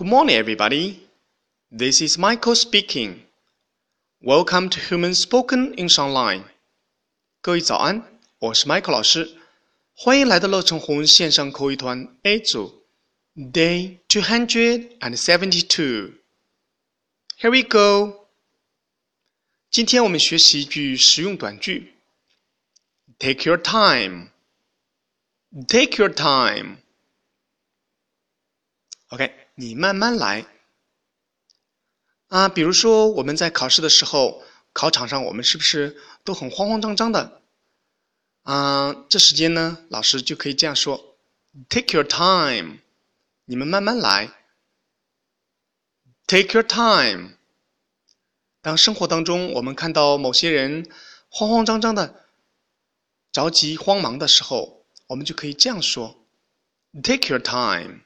Good morning, everybody. This is Michael speaking. Welcome to Human Spoken English Online. 各位早安，我是 Michael 老师，欢迎来到乐成红线上口语团 A 组，Day two hundred and seventy-two. Here we go. 今天我们学习一句实用短句。Take your time. Take your time. OK，你慢慢来。啊，比如说我们在考试的时候，考场上我们是不是都很慌慌张张的？啊，这时间呢，老师就可以这样说：Take your time，你们慢慢来。Take your time。当生活当中我们看到某些人慌慌张张的、着急慌忙的时候，我们就可以这样说：Take your time。